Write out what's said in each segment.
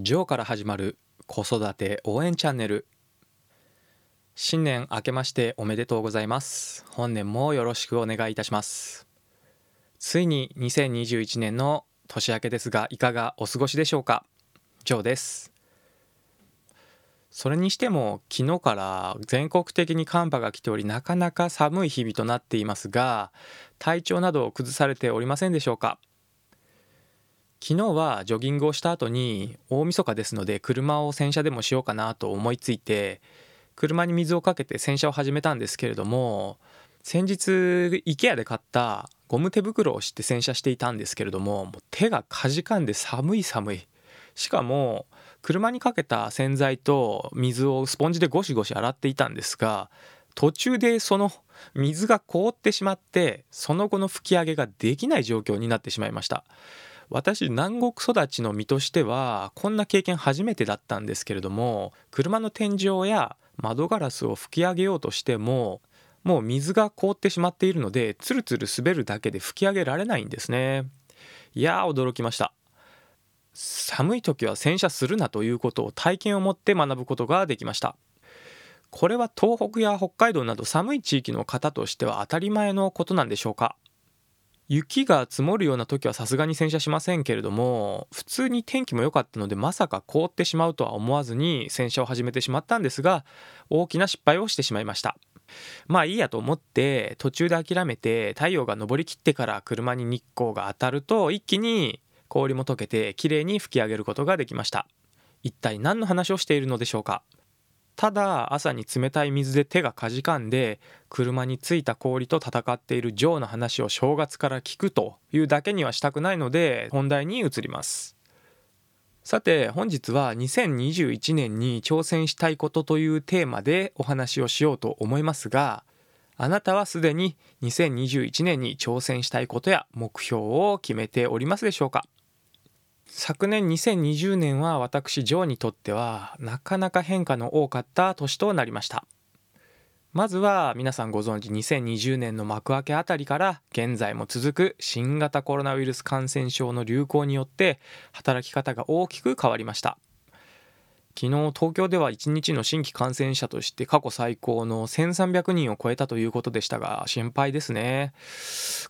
ジョーから始まる子育て応援チャンネル。新年明けましておめでとうございます。本年もよろしくお願いいたします。ついに2021年の年明けですがいかがお過ごしでしょうか？ジョーです。それにしても昨日から全国的に寒波が来ておりなかなか寒い日々となっていますが体調などを崩されておりませんでしょうか？昨日はジョギングをした後に大晦日ですので車を洗車でもしようかなと思いついて車に水をかけて洗車を始めたんですけれども先日 IKEA で買ったゴム手袋をして洗車していたんですけれどももう手がかじかんで寒い寒い。しかも車にかけた洗剤と水をスポンジでゴシゴシ洗っていたんですが途中でその水が凍ってしまってその後の拭き上げができない状況になってしまいました。私南国育ちの身としてはこんな経験初めてだったんですけれども車の天井や窓ガラスを拭き上げようとしてももう水が凍ってしまっているのでツルツル滑るだけで拭き上げられないんですね。いやー驚きました。寒い時は洗車するなということを体験を持って学ぶことができました。これは東北や北海道など寒い地域の方としては当たり前のことなんでしょうか。雪が積もるような時はさすがに洗車しませんけれども普通に天気も良かったのでまさか凍ってしまうとは思わずに洗車を始めてしまったんですが大きな失敗をしてしまいました。まあいいやと思って途中で諦めて太陽が昇りきってから車に日光が当たると一気に氷も溶けてきれいに吹き上げることができました。一体何の話をしているのでしょうか。ただ朝に冷たい水で手がかじかんで車についた氷と戦っているジョーの話を正月から聞くというだけにはしたくないので本題に移ります。さて本日は2021年に挑戦したいことというテーマでお話をしようと思いますがあなたはすでに2021年に挑戦したいことや目標を決めておりますでしょうか？昨年2020年は私ジョーにとってはなかなか変化の多かった年となりました。まずは皆さんご存知2020年の幕開けあたりから現在も続く新型コロナウイルス感染症の流行によって働き方が大きく変わりました。昨日東京では1日の新規感染者として過去最高の1300人を超えたということでしたが心配ですね。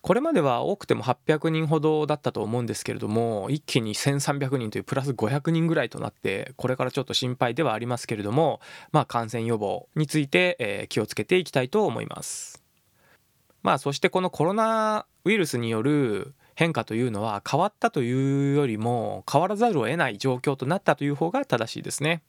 これまでは多くても800人ほどだったと思うんですけれども一気に1300人というプラス500人ぐらいとなってこれからちょっと心配ではありますけれどもまあ感染予防について、え気をつけていきたいと思います。まあそしてこのコロナウイルスによる変化というのは変わったというよりも変わらざるを得ない状況となったという方が正しいですね。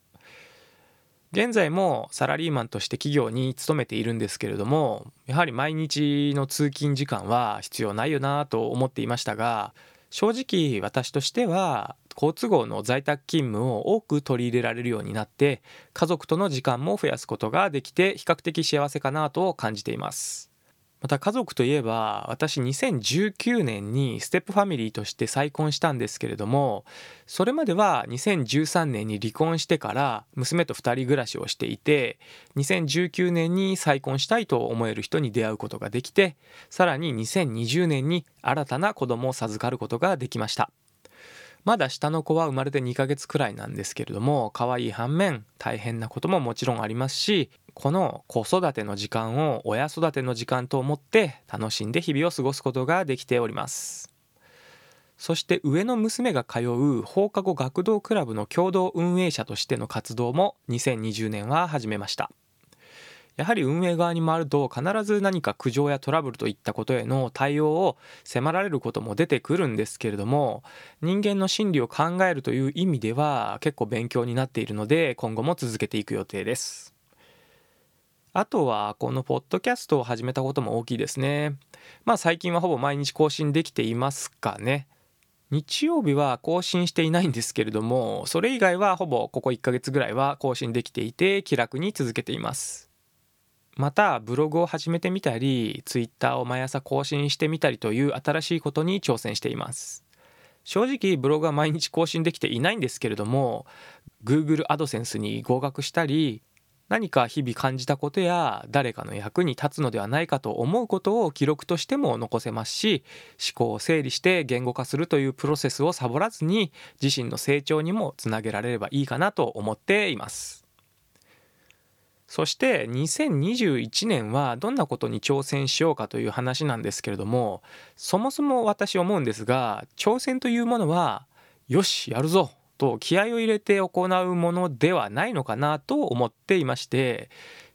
現在もサラリーマンとして企業に勤めているんですけれどもやはり毎日の通勤時間は必要ないよなと思っていましたが正直私としては好都合の在宅勤務を多く取り入れられるようになって家族との時間も増やすことができて比較的幸せかなと感じていますまた家族といえば私2019年にステップファミリーとして再婚したんですけれどもそれまでは2013年に離婚してから娘と2人暮らしをしていて2019年に再婚したいと思える人に出会うことができてさらに2020年に新たな子供を授かることができました。まだ下の子は生まれて2ヶ月くらいなんですけれども可愛い反面大変なことももちろんありますしこの子育ての時間を親育ての時間と思って楽しんで日々を過ごすことができております。そして上の娘が通う放課後学童クラブの共同運営者としての活動も2020年は始めました。やはり運営側に回ると必ず何か苦情やトラブルといったことへの対応を迫られることも出てくるんですけれども人間の心理を考えるという意味では結構勉強になっているので今後も続けていく予定です。あとはこのポッドキャストを始めたことも大きいですね。まあ最近はほぼ毎日更新できていますかね。日曜日は更新していないんですけれども、それ以外はほぼここ1ヶ月ぐらいは更新できていて気楽に続けています。またブログを始めてみたり、ツイッターを毎朝更新してみたりという新しいことに挑戦しています。正直ブログは毎日更新できていないんですけれども Google アドセンスに合格したり何か日々感じたことや誰かの役に立つのではないかと思うことを記録としても残せますし思考を整理して言語化するというプロセスをサボらずに自身の成長にもつなげられればいいかなと思っています。そして2021年はどんなことに挑戦しようかという話なんですけれどもそもそも私思うんですが挑戦というものはよしやるぞと気合を入れて行うものではないのかなと思っていまして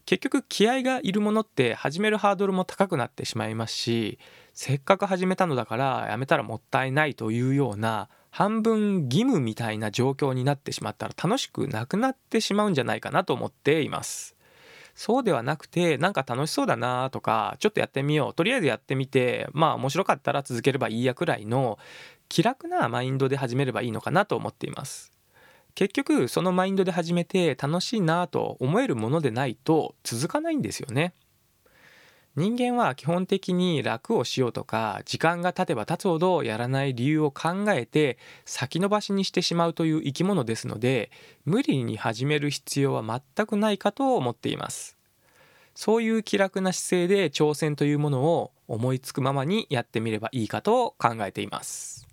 結局気合がいるものって始めるハードルも高くなってしまいますしせっかく始めたのだからやめたらもったいないというような半分義務みたいな状況になってしまったら楽しくなくなってしまうんじゃないかなと思っています。そうではなくてなんか楽しそうだなとかちょっとやってみようとりあえずやってみてまあ面白かったら続ければいいやくらいの気楽なマインドで始めればいいのかなと思っています。結局そのマインドで始めて楽しいなと思えるものでないと続かないんですよね。人間は基本的に楽をしようとか時間が経てば経つほどやらない理由を考えて先延ばしにしてしまうという生き物ですので無理に始める必要は全くないかと思っています。そういう気楽な姿勢で挑戦というものを思いつくままにやってみればいいかと考えています。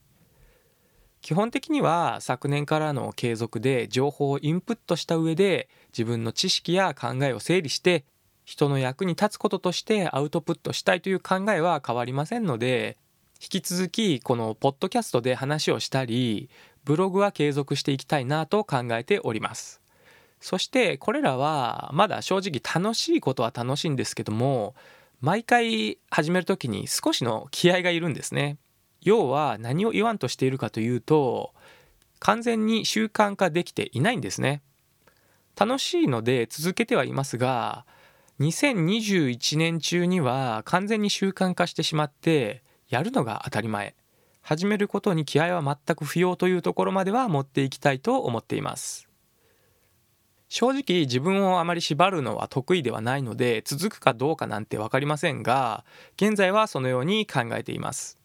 基本的には昨年からの継続で情報をインプットした上で自分の知識や考えを整理して人の役に立つこととしてアウトプットしたいという考えは変わりませんので引き続きこのポッドキャストで話をしたりブログは継続していきたいなと考えております。そしてこれらはまだ正直楽しいことは楽しいんですけども毎回始める時に少しの気合がいるんですね。要は何を言わんとしているかというと完全に習慣化できていないんですね。楽しいので続けてはいますが2021年中には完全に習慣化してしまってやるのが当たり前。始めることに気合は全く不要というところまでは持っていきたいと思っています。正直自分をあまり縛るのは得意ではないので続くかどうかなんて分かりませんが現在はそのように考えています。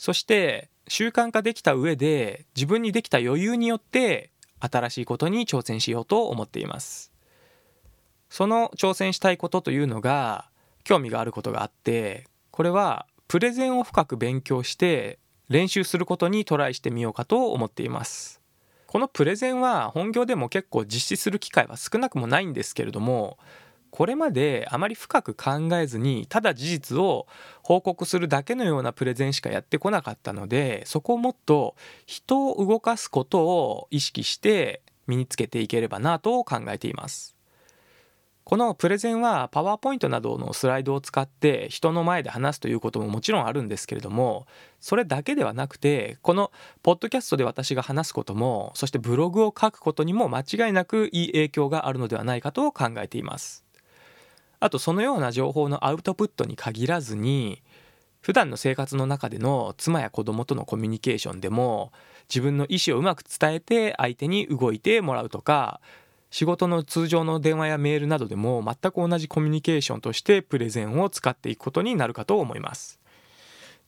そして習慣化できた上で自分にできた余裕によって新しいことに挑戦しようと思っています。その挑戦したいことというのが興味があることがあってこれはプレゼンを深く勉強して練習することにトライしてみようかと思っています。このプレゼンは本業でも結構実施する機会は少なくもないんですけれどもこれまであまり深く考えずにただ事実を報告するだけのようなプレゼンしかやってこなかったのでそこをもっと人を動かすことを意識して身につけていければなと考えています。このプレゼンはパワーポイントなどのスライドを使って人の前で話すということももちろんあるんですけれどもそれだけではなくてこのポッドキャストで私が話すこともそしてブログを書くことにも間違いなくいい影響があるのではないかと考えています。あとそのような情報のアウトプットに限らずに普段の生活の中での妻や子供とのコミュニケーションでも自分の意思をうまく伝えて相手に動いてもらうとか仕事の通常の電話やメールなどでも全く同じコミュニケーションとしてプレゼンを使っていくことになるかと思います。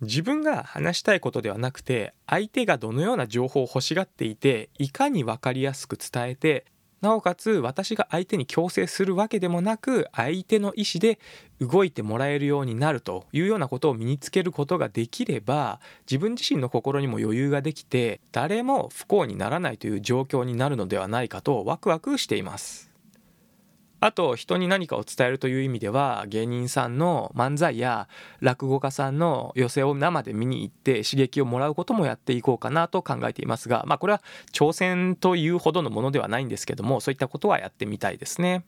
自分が話したいことではなくて相手がどのような情報を欲しがっていていかに分かりやすく伝えてなおかつ私が相手に強制するわけでもなく相手の意思で動いてもらえるようになるというようなことを身につけることができれば自分自身の心にも余裕ができて誰も不幸にならないという状況になるのではないかとワクワクしています。あと人に何かを伝えるという意味では芸人さんの漫才や落語家さんの寄席を生で見に行って刺激をもらうこともやっていこうかなと考えていますがまあこれは挑戦というほどのものではないんですけどもそういったことはやってみたいですね。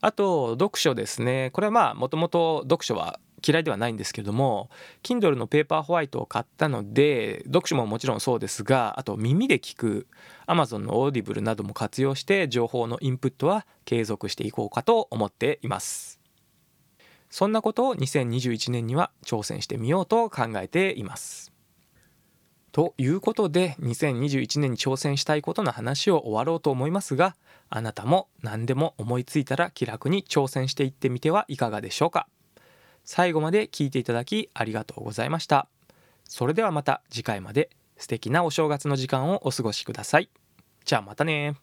あと読書ですねこれはまあもともと読書は嫌いではないんですけれども Kindle のペーパーホワイトを買ったので読書ももちろんそうですがあと耳で聞く Amazon の Audible なども活用して情報のインプットは継続していこうかと思っています。そんなことを2021年には挑戦してみようと考えています。ということで2021年に挑戦したいことの話を終わろうと思いますがあなたも何でも思いついたら気楽に挑戦していってみてはいかがでしょうか？最後まで聞いていただきありがとうございました。それではまた次回まで素敵なお正月の時間をお過ごしください。じゃあまたね